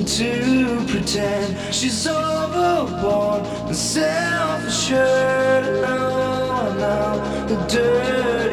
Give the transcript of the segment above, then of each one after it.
to pretend she's overboard and self-assured. No, no, the dirty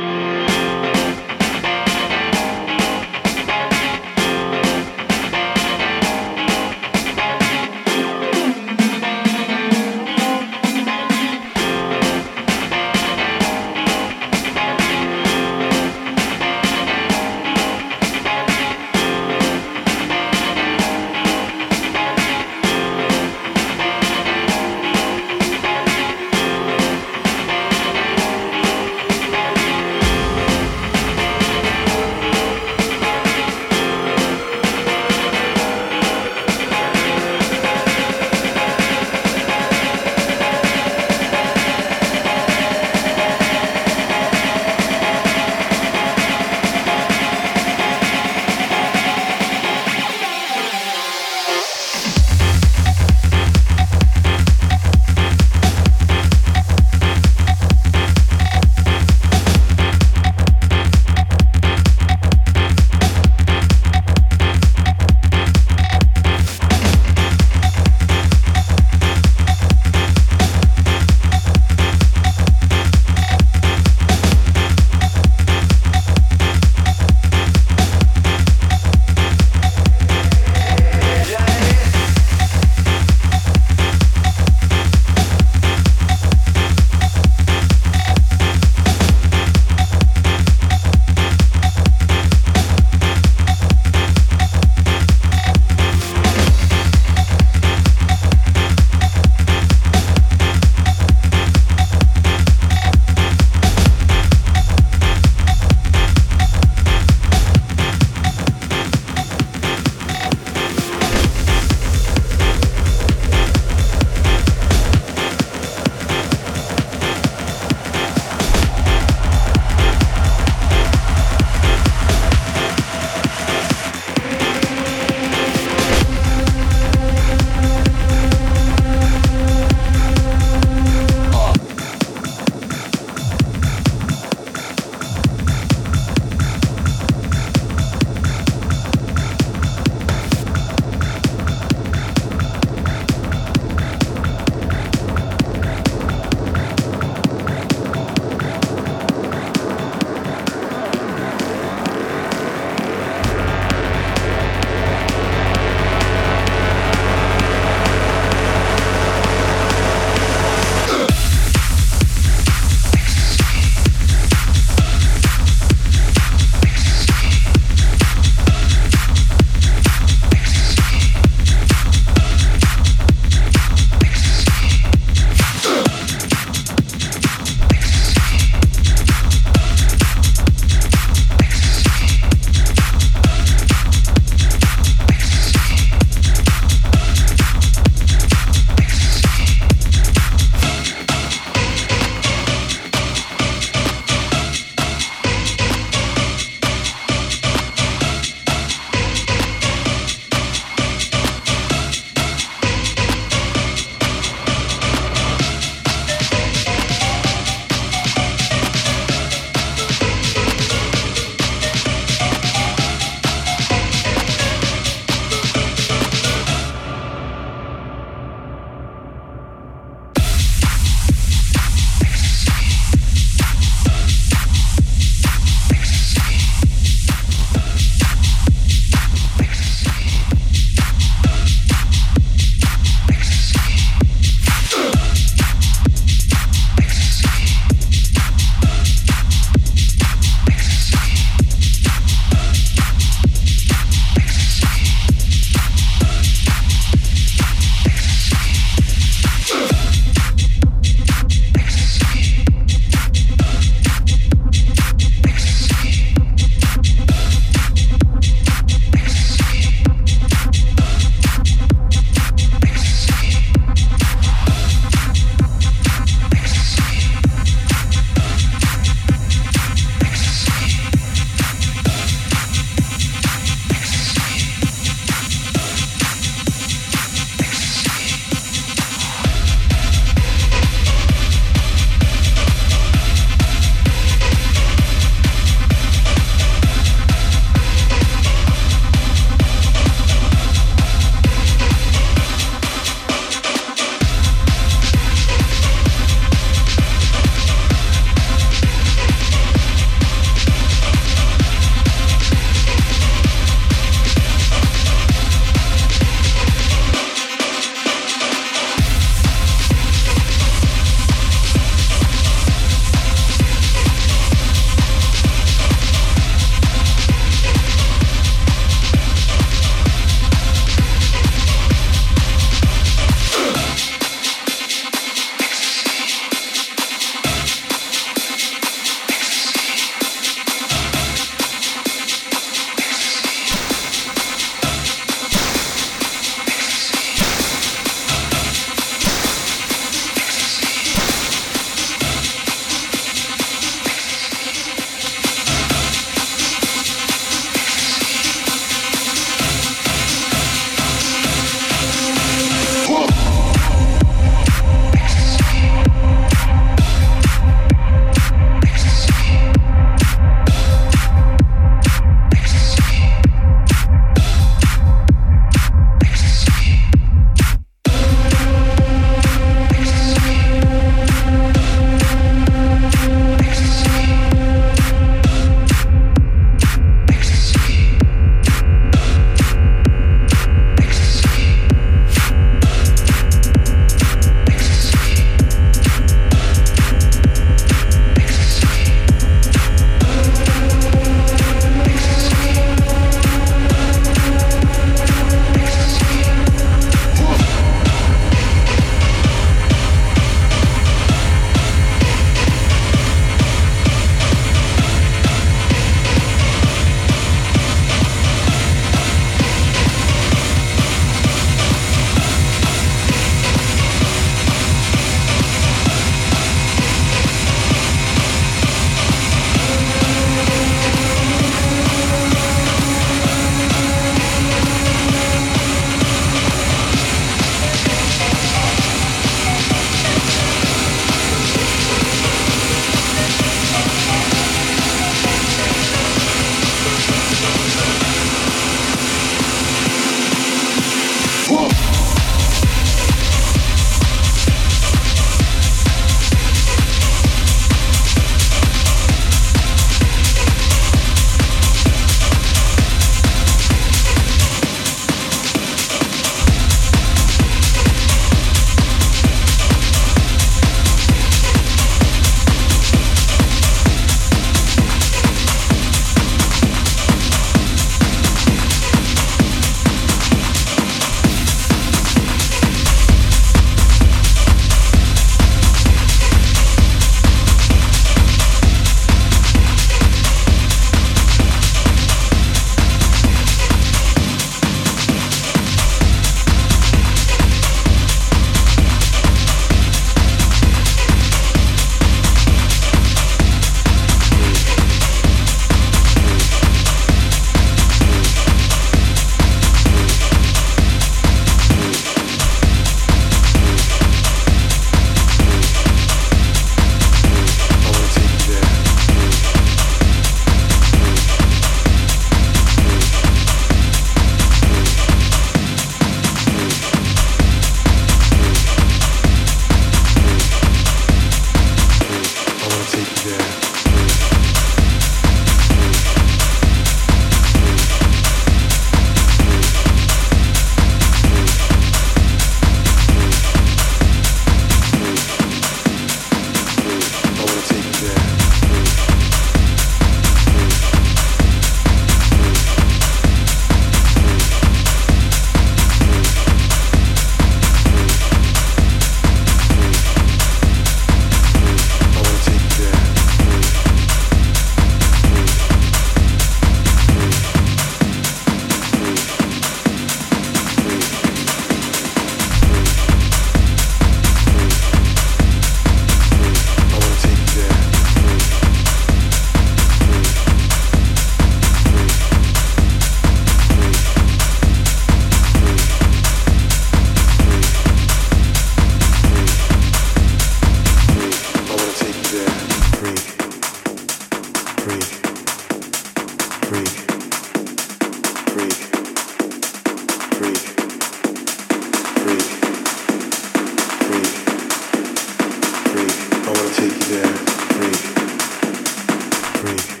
Free.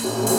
Peace.